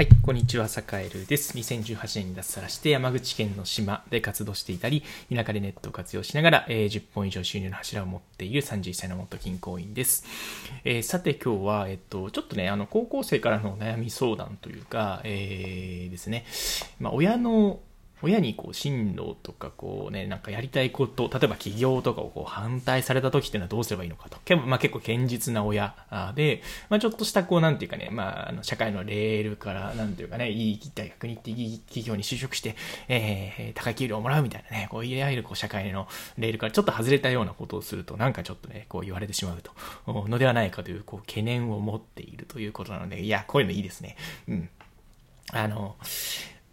はい、こんにちは、サカエルです。2018年に脱サラして山口県の島で活動していたり、田舎でネットを活用しながら、えー10本以上収入の柱を持っている31歳の元銀行員です。えーさて今日は、えっと、ちょっとね、あの、高校生からの悩み相談というか、えーですね、まあ、親の親にこう進路とかこうね、なんかやりたいこと、例えば起業とかをこう反対された時っていうのはどうすればいいのかと。結構、まあ、結構堅実な親で、まあ、ちょっとしたこうなんていうかね、まあ、の社会のレールからなんていうかね、いい大学に行っていい企業に就職して、えー、高い給料をもらうみたいなね、こういわゆるこう社会のレールからちょっと外れたようなことをすると、なんかちょっとね、こう言われてしまうと、のではないかというこう懸念を持っているということなので、いや、こういうのいいですね。うん。あの、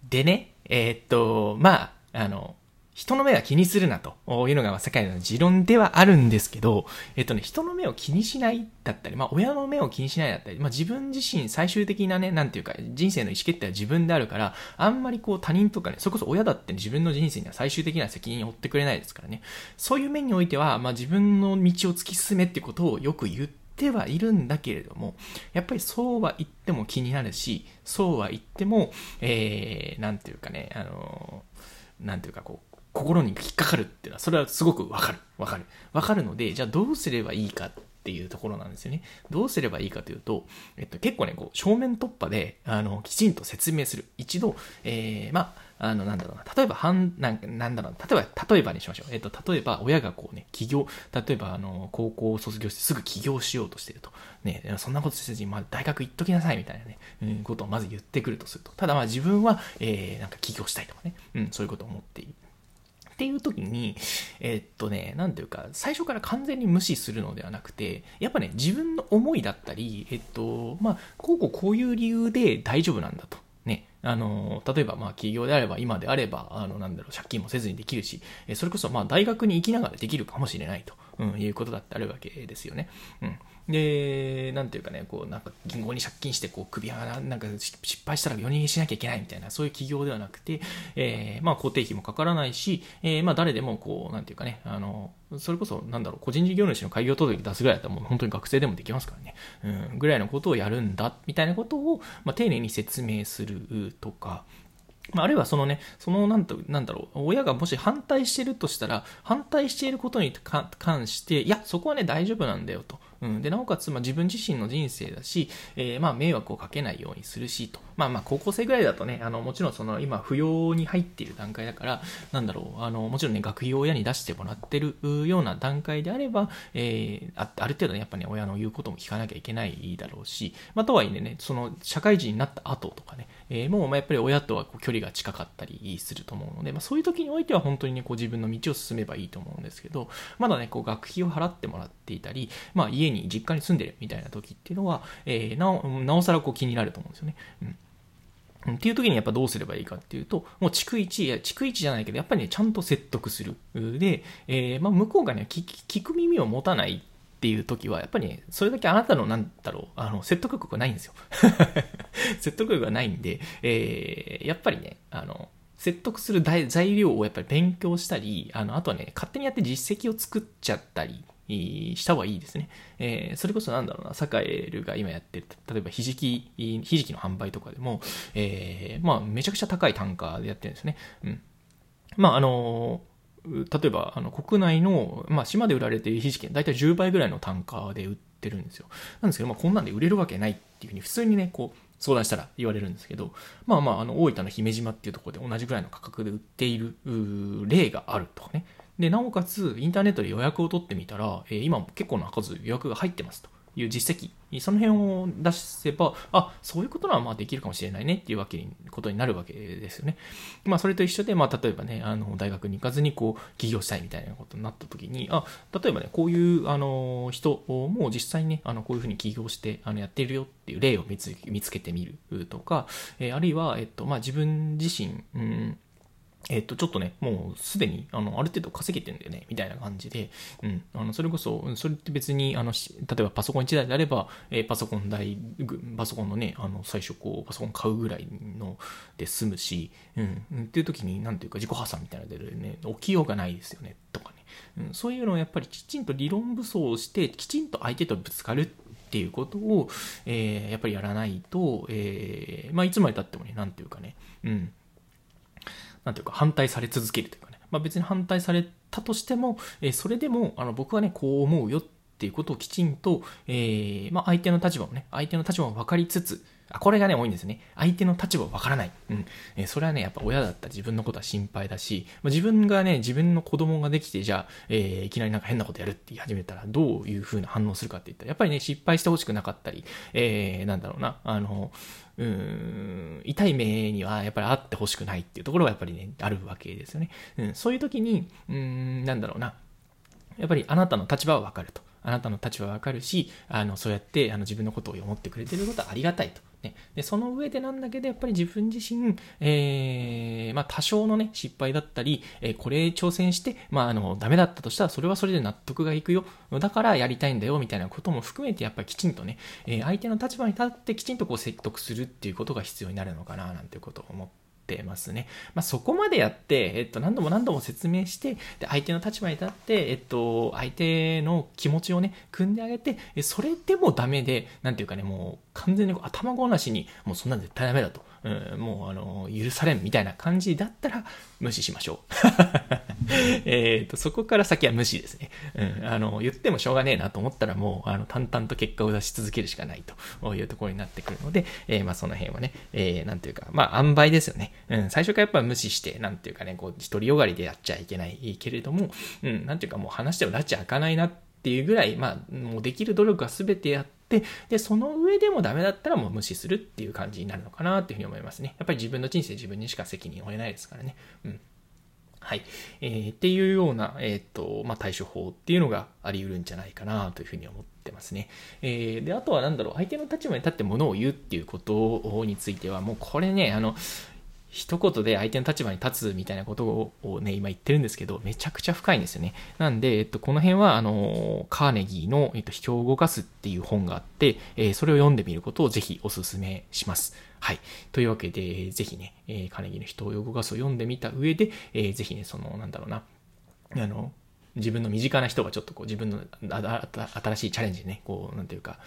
でね、えーっと、まあ、あの、人の目は気にするなというのが、世界の持論ではあるんですけど、えっとね、人の目を気にしないだったり、まあ、親の目を気にしないだったり、まあ、自分自身最終的なね、なんていうか、人生の意思決定は自分であるから、あんまりこう他人とかね、それこそ親だって、自分の人生には最終的な責任を負ってくれないですからね。そういう面においては、まあ、自分の道を突き進めってことをよく言って、はいるんだけれども、やっぱりそうは言っても気になるし、そうは言っても、えー、なんていうかね、あのー、なんていうかこう、心に引っかかるっていうのは、それはすごくわかる。わかる。わかるので、じゃあどうすればいいかっていうところなんですよね。どうすればいいかというと、えっと、結構ね、こう、正面突破で、あの、きちんと説明する。一度、えー、まあ、あの、なんだろうな。例えば、はん、なんなんだろうな。例えば、例えばにしましょう。えっと、例えば、親がこうね、起業、例えば、あの、高校を卒業してすぐ起業しようとしてると。ね、そんなことせずに、まあ、大学行っときなさいみたいなね、うん、ことをまず言ってくるとすると。ただ、まあ、自分は、えー、なんか起業したいとかね、うん、そういうことを思っている。っていう時に、えーっとね、なんていうか、最初から完全に無視するのではなくて、やっぱね、自分の思いだったり、えっと、まあ、こうこうこういう理由で大丈夫なんだと。ね、あの、例えば、まあ、企業であれば、今であれば、あの、なんだろう、借金もせずにできるし、それこそ、まあ、大学に行きながらできるかもしれないと、うん、いうことだってあるわけですよね。うん。で、なんていうかね、こう、なんか銀行に借金して、こう、首がなんか失敗したら4人しなきゃいけないみたいな、そういう企業ではなくて、えー、まあ、固定費もかからないし、えー、まあ、誰でも、こう、なんていうかね、あの、それこそ、なんだろう、個人事業主の開業届出すぐらいだったら、もう本当に学生でもできますからね、うん、ぐらいのことをやるんだ、みたいなことを、まあ、丁寧に説明するとか、あ、あるいはそのね、そのなんと、なんだろう、親がもし反対してるとしたら、反対していることに関して、いや、そこはね、大丈夫なんだよと。うん、で、なおかつ、まあ、自分自身の人生だし、えー、まあ、迷惑をかけないようにするし、と。まあまあ、高校生ぐらいだとね、あの、もちろんその、今、扶養に入っている段階だから、なんだろう、あの、もちろんね、学費を親に出してもらってるような段階であれば、えー、あある程度ね、やっぱね、親の言うことも聞かなきゃいけないだろうし、まあ、とはいえね、その、社会人になった後とかね、えー、もう、まあ、やっぱり親とはこう距離が近かったりすると思うので、まあ、そういう時においては本当にね、こう自分の道を進めばいいと思うんですけど、まだね、こう学費を払ってもらっていたり、まあ、家に、実家に住んでるみたいな時っていうのは、えー、なお、なおさらこう気になると思うんですよね。うん。っていう時にやっぱどうすればいいかっていうと、もう逐一、いや、逐一じゃないけど、やっぱりね、ちゃんと説得する。で、えー、まあ、向こうがね聞、聞く耳を持たないっていう時は、やっぱりね、それだけあなたの、なんだろう、あの、説得力がないんですよ。説得力がないんで、えー、やっぱりね、あの、説得する材料をやっぱり勉強したり、あの、あとはね、勝手にやって実績を作っちゃったり、した方がいいですね。えー、それこそなんだろうな、サカエルが今やってる、例えばひじき、ひじきの販売とかでも、えー、まあ、めちゃくちゃ高い単価でやってるんですね。うん。まあ、あのー、例えば、あの、国内の、まあ、島で売られているひじき、だいたい10倍ぐらいの単価で売ってるんですよ。なんですけど、まあ、こんなんで売れるわけないっていうふうに、普通にね、こう、相談したら言われるんですけど、まあまあ、あの、大分の姫島っていうところで同じぐらいの価格で売っている例があるとかね。で、なおかつ、インターネットで予約を取ってみたら、えー、今も結構な数予約が入ってますという実績、その辺を出せば、あ、そういうことはまあできるかもしれないねっていうわけに、ことになるわけですよね。まあ、それと一緒で、まあ、例えばね、あの、大学に行かずに、こう、起業したいみたいなことになった時に、あ、例えばね、こういう、あの、人も実際にね、あの、こういうふうに起業して、あの、やっているよっていう例を見つ見つけてみるとか、えー、あるいは、えっと、まあ、自分自身、うん、えっと、ちょっとね、もうすでに、あの、ある程度稼げてんだよね、みたいな感じで、うん、あの、それこそ、それって別に、あの、例えばパソコン1台であれば、えー、パソコン代、パソコンのね、あの、最初こう、パソコン買うぐらいので済むし、うん、っていう時に、なんていうか、自己破産みたいなのでね、起きようがないですよね、とかね。うん、そういうのをやっぱりきちんと理論武装をして、きちんと相手とぶつかるっていうことを、えー、やっぱりやらないと、えー、まあ、いつまでたってもね、なんていうかね、うん、なんていうか、反対され続けるというかね、まあ、別に反対されたとしても、えー、それでも、あの、僕はね、こう思うよってっていうことをきちんと、えー、まあ、相手の立場をね、相手の立場を分かりつつ、あ、これがね、多いんですね。相手の立場わからない。うん。えー、それはね、やっぱ親だったら自分のことは心配だし、まあ、自分がね、自分の子供ができて、じゃあ、えー、いきなりなんか変なことやるって言い始めたら、どういう風な反応するかって言ったら、やっぱりね、失敗してほしくなかったり、えー、なんだろうな、あの、うん、痛い目にはやっぱりあってほしくないっていうところがやっぱりね、あるわけですよね。うん、そういう時に、うん、なんだろうな、やっぱりあなたの立場はわかると。あなたの立場はわかるし、あの、そうやってあの自分のことを思ってくれてることはありがたいと。ね、でその上でなんだけど、やっぱり自分自身、えー、まあ、多少のね、失敗だったり、えー、これ挑戦して、まあ、あの、ダメだったとしたら、それはそれで納得がいくよ。だからやりたいんだよ、みたいなことも含めて、やっぱりきちんとね、えー、相手の立場に立ってきちんとこう説得するっていうことが必要になるのかな、なんていうことを思って、ってますね。まあ、そこまでやって、えっと、何度も何度も説明して、で、相手の立場に立って、えっと、相手の気持ちをね、組んであげて、それでもダメで、なんていうかね、もう完全に頭ごなしに、もうそんなん絶対ダメだと。うん、もうあの、許されんみたいな感じだったら無視しましょう。えっと、そこから先は無視ですね。うん、あの、言ってもしょうがねえなと思ったらもう、あの、淡々と結果を出し続けるしかないというところになってくるので、えー、まあその辺はね、えー、なんていうか、まあ塩梅ですよね。うん、最初からやっぱ無視して、なんていうかね、こう、独りよがりでやっちゃいけないけれども、うん、なんていうかもう話してもらっちゃ開かないなっていうぐらい、まあ、もうできる努力は全てやって、で、で、その上でもダメだったらもう無視するっていう感じになるのかなっていうふうに思いますね。やっぱり自分の人生自分にしか責任を負えないですからね。うん。はい。えー、っていうような、えっ、と、まあ、対処法っていうのがあり得るんじゃないかなというふうに思ってますね。えー、で、あとは何だろう、相手の立場に立ってものを言うっていうことについては、もうこれね、あの、一言で相手の立場に立つみたいなことをね、今言ってるんですけど、めちゃくちゃ深いんですよね。なんで、えっと、この辺は、あの、カーネギーの、えっと、秘境を動かすっていう本があって、えー、それを読んでみることをぜひお勧めします。はい。というわけで、ぜひね、えー、カーネギーの人を動かすを読んでみた上で、えー、ぜひね、その、なんだろうな、あの、自分の身近な人がちょっとこう自分の新しいチャレンジにね、こう、なんていうか、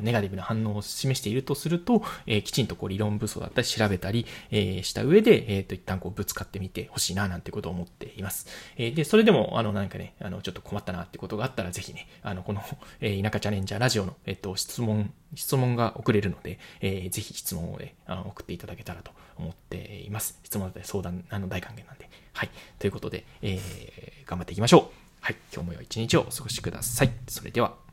ネガティブな反応を示しているとすると、えー、きちんとこう理論武装だったり調べたり、えー、した上で、えっ、ー、と、一旦こうぶつかってみてほしいな、なんてことを思っています。えで、それでも、あの、何かね、あの、ちょっと困ったなってことがあったら、ぜひね、あの、この、え田舎チャレンジャーラジオの、えっ、と、質問、質問が送れるので、えぜひ質問をね、あの送っていただけたらと思っています。質問だったり相談、あの、大歓迎なんで。はい。ということで、えー、頑張っていきましょう。はい。今日も良い一日をお過ごしください。それでは。